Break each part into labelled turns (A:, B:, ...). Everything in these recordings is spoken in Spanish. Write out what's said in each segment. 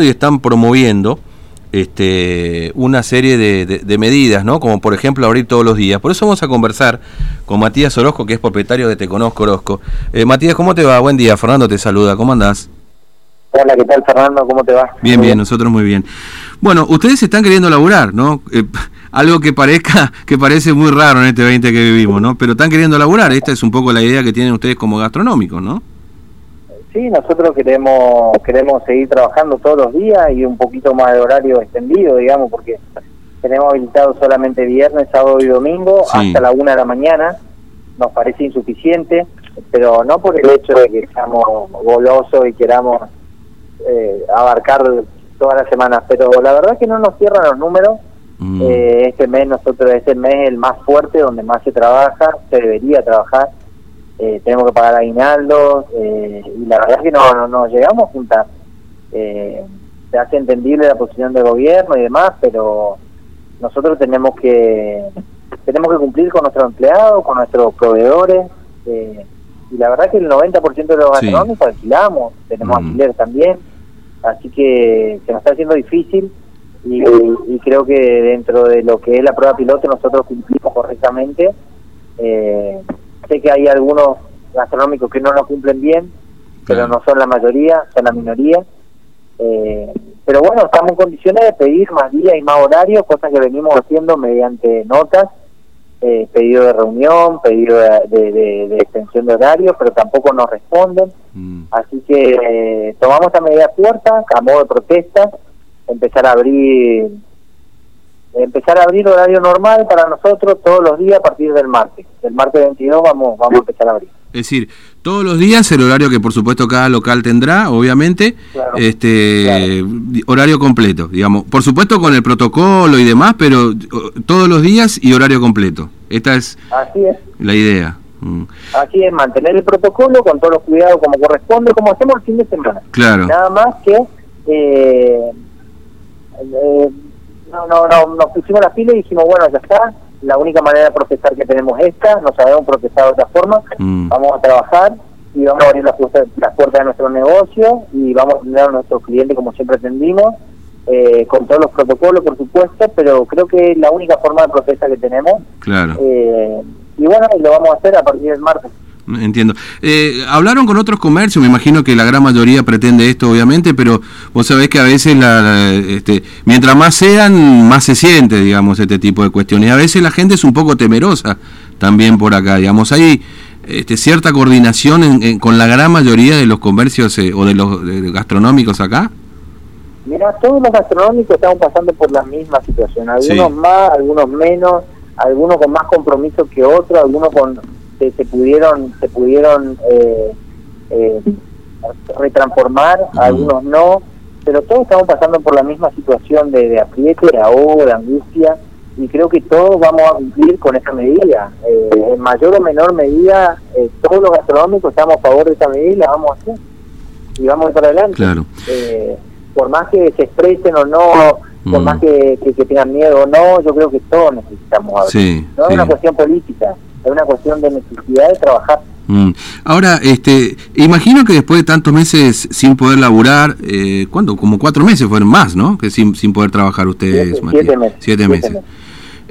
A: y están promoviendo este, una serie de, de- de medidas, ¿no? Como por ejemplo abrir todos los días. Por eso vamos a conversar con Matías Orozco, que es propietario de Te Conozco Orozco. Eh, Matías, ¿cómo te va? Buen día. Fernando te saluda. ¿Cómo andás?
B: Hola, ¿qué tal Fernando? ¿Cómo te va?
A: Bien, bien, nosotros muy bien. Bueno, ustedes están queriendo laburar, ¿no? Eh, algo que parezca, que parece muy raro en este 20 que vivimos, ¿no? Pero están queriendo laburar. Esta es un poco la idea que tienen ustedes como gastronómicos, ¿no?
B: Sí, nosotros queremos queremos seguir trabajando todos los días y un poquito más de horario extendido, digamos, porque tenemos habilitado solamente viernes, sábado y domingo
A: Sí.
B: hasta la una de la mañana. Nos parece insuficiente, pero no por el hecho de que seamos golosos y queramos eh, abarcar todas las semanas, pero la verdad que no nos cierran los números.
A: Mm,
B: Eh, este mes nosotros este mes es el más fuerte donde más se trabaja se debería trabajar eh, tenemos que pagar aguinaldos eh, y la verdad es que no, no, no llegamos a juntar eh, se hace entendible la posición del gobierno y demás pero nosotros tenemos que tenemos que cumplir con nuestros empleados con nuestros proveedores eh, y la verdad que el 90% de los
A: Sí.
B: gastronómicos alquilamos tenemos
A: Mm.
B: alquiler también así que se nos está haciendo difícil y, y creo que dentro de lo que es la prueba piloto nosotros cumplimos correctamente. Eh, que hay algunos gastronómicos que no lo cumplen bien, pero
A: Claro.
B: no son la mayoría, son la minoría. Eh, pero bueno, estamos en condiciones de pedir más días y más horarios, cosas que venimos haciendo mediante notas, eh, pedido de reunión, pedido de, de- de- de extensión de horarios, pero tampoco nos responden.
A: mm.
B: Así que eh, tomamos esta medida fuerte, a modo de protesta, empezar a abrir empezar a abrir horario normal para nosotros todos los días a partir del martes. El martes 22 vamos vamos a empezar a abrir.
A: Es decir, todos los días el horario que por supuesto cada local tendrá, obviamente,
B: Claro,
A: este horario completo, digamos, por supuesto con el protocolo y demás, pero todos los días y horario completo. Esta es
B: Así es.
A: la idea. Mm,
B: Así es, mantener el protocolo con todos los cuidados como corresponde, como hacemos el fin de semana.
A: Claro.
B: Nada más que eh, eh, no, no, no, nos pusimos la pila y dijimos, bueno, ya está, la única manera de protestar que tenemos es esta, no sabemos protestar de otra forma,
A: Mm.
B: vamos a trabajar y vamos a abrir las puertas, las puertas de nuestro negocio y vamos a atender a nuestros clientes como siempre atendimos, eh, con todos los protocolos, por supuesto, pero creo que es la única forma de protesta que tenemos.
A: Claro.
B: eh, y bueno, y lo vamos a hacer a partir del martes.
A: Entiendo. Eh, hablaron con otros comercios, me imagino que la gran mayoría pretende esto, obviamente, pero vos sabés que a veces, la, la- este, mientras más sean, más se siente, digamos, este tipo de cuestiones. Y a veces la gente es un poco temerosa también por acá, digamos. Hay este, cierta coordinación en- en- con la gran mayoría de los comercios eh, o de los de gastronómicos acá.
B: Mira, todos los gastronómicos estamos pasando por la misma situación, algunos
A: Sí.
B: más, algunos menos, algunos con más compromiso que otros, algunos con se, se pudieron se pudieron eh, eh, retransformar, algunos no, pero todos estamos pasando por la misma situación de, de apriete, de ahogo, de angustia, y creo que todos vamos a cumplir con esa medida. Eh, en mayor o menor medida, eh, todos los gastronómicos estamos a favor de esa medida y la vamos a hacer. Y vamos a ir para adelante.
A: Claro.
B: Eh, por más que se expresen o no, por
A: Mm.
B: más que, que- que tengan miedo o no, yo creo que todos necesitamos abrir.
A: Sí,
B: no
A: sí.
B: es una cuestión política, es una cuestión de necesidad de trabajar.
A: Mm. Ahora, este, imagino que después de tantos meses sin poder laburar, eh, ¿cuánto? Como cuatro meses fueron más, ¿no? Que sin, sin poder trabajar ustedes,
B: Siete- siete meses,
A: Siete
B: siete
A: meses.
B: meses.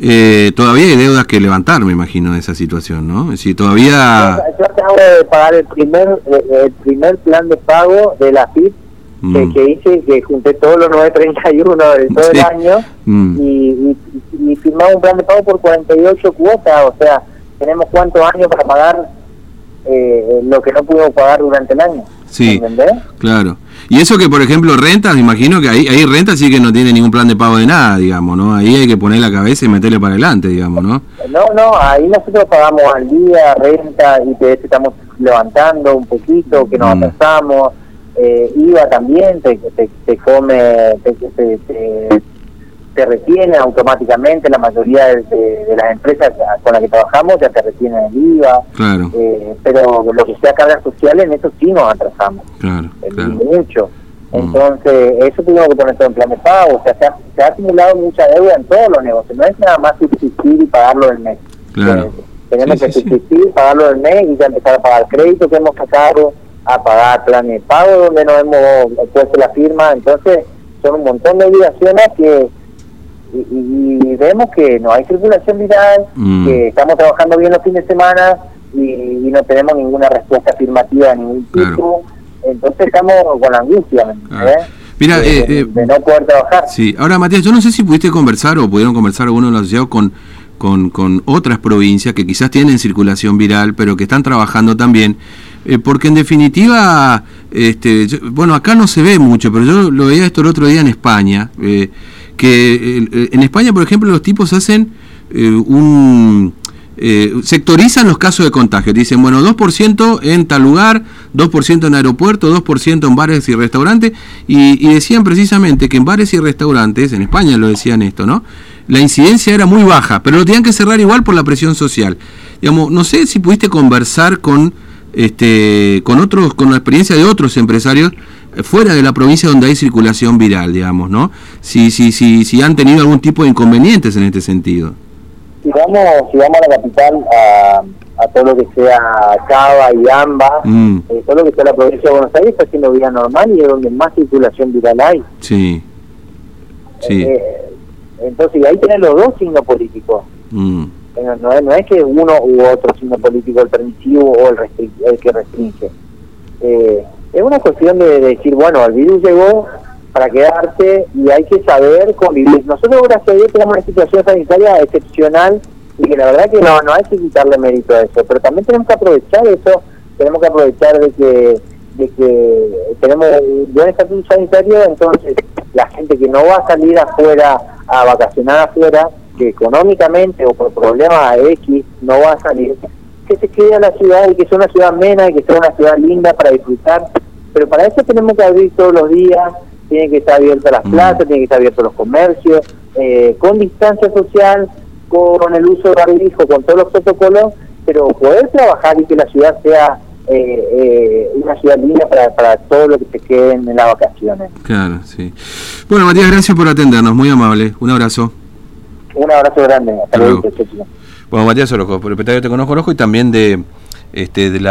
A: Eh, todavía hay deudas que levantar, me imagino, de esa situación, ¿no? Decir, todavía...
B: Yo acabo de pagar el primer eh, el primer plan de pago de la FIP
A: Mm.
B: que, que hice, que junté todos los 931 de todo
A: Sí.
B: el año
A: Mm.
B: y, y, y firmamos un plan de pago por 48 cuotas, o sea, tenemos cuántos años para pagar eh, lo que no pudimos pagar durante el año.
A: Sí.
B: ¿Entendés?
A: Claro. Y eso que, por ejemplo, rentas, me imagino que ahí, ahí rentas sí que no tiene ningún plan de pago de nada, digamos, ¿no? Ahí hay que poner la cabeza y meterle para adelante, digamos, ¿no?
B: No, no, ahí nosotros pagamos al día, renta, IPS estamos levantando un poquito, que nos
A: Mm.
B: atrasamos, eh, IVA también, te, te, te come, te, te, te- retiene automáticamente, la mayoría de, de- de las empresas con las que trabajamos ya te retienen el IVA,
A: Claro,
B: eh, pero lo que sea cargas sociales, en eso sí nos atrasamos,
A: claro,
B: eh,
A: claro.
B: mucho.
A: Mm.
B: Entonces, eso tuvimos que poner todo en plan de pago, o sea, se ha, se ha acumulado mucha deuda en todos los negocios, no es nada más subsistir y pagarlo del mes.
A: Claro.
B: Eh, tenemos
A: Sí,
B: que
A: sí, sí.
B: subsistir, pagarlo del mes y ya empezar a pagar crédito que hemos sacado, a pagar planes de pago donde no hemos puesto la firma, entonces son un montón de obligaciones que y, vemos que no hay circulación viral, mm. que estamos trabajando bien los fines de semana y, no tenemos ninguna respuesta afirmativa de ningún tipo, entonces estamos con angustia.
A: Mira,
B: de,
A: eh, eh,
B: no poder trabajar.
A: Sí, ahora Matías, yo no sé si pudiste conversar o pudieron conversar algunos de los asociados con, con, con otras provincias que quizás tienen circulación viral, pero que están trabajando también eh, porque en definitiva, este, bueno, acá no se ve mucho, pero yo lo veía esto el otro día en España, eh, que eh, en España, por ejemplo, los tipos hacen un... sectorizan los casos de contagio. Dicen, bueno, 2% en tal lugar, 2% en aeropuerto, 2% en bares y restaurantes. Y, y, decían precisamente que en bares y restaurantes, en España lo decían esto, ¿no? La incidencia era muy baja, pero lo tenían que cerrar igual por la presión social. Digamos, no sé si pudiste conversar con este, con otros, con la experiencia de otros empresarios eh, fuera de la provincia donde hay circulación viral, digamos, ¿no? Si, si, si, si han tenido algún tipo de inconvenientes en este sentido.
B: Si vamos, si vamos a la capital, a, a todo lo que sea Cava y Amba, mm. eh, todo lo que sea la provincia de Buenos Aires está haciendo vida normal y es donde más circulación viral hay.
A: Sí. Sí.
B: Eh, entonces, ahí tienen los dos signos políticos. Mm no, no, es que uno u otro signo político el permisivo o el, el que restringe. Eh, es una cuestión de, decir, bueno, el virus llegó para quedarse y hay que saber convivir. Nosotros, gracias a Dios, tenemos una situación sanitaria excepcional y que la verdad que no, no hay que quitarle mérito a eso, pero también tenemos que aprovechar eso, tenemos que aprovechar de que de que tenemos buen estatus sanitario, entonces la gente que no va a salir afuera a vacacionar afuera, que económicamente o por problemas X no va a salir, que se quede a la ciudad y que sea una ciudad amena y que sea una ciudad linda para disfrutar. Pero para eso tenemos que abrir todos los días, tienen que estar abiertas las mm. plazas, tienen que estar abiertos los comercios, eh, con distancia social, con el uso de barbijo, con todos los protocolos, pero poder trabajar y que la ciudad sea eh, eh, una ciudad linda para, para todo lo que se queden en las vacaciones.
A: Claro, sí. Bueno, Matías, gracias por atendernos, muy amable. Un abrazo.
B: Un abrazo grande. Hasta luego.
A: Bueno, Matías Orojo, propietario Te Conozco Orojo y también de, este, de la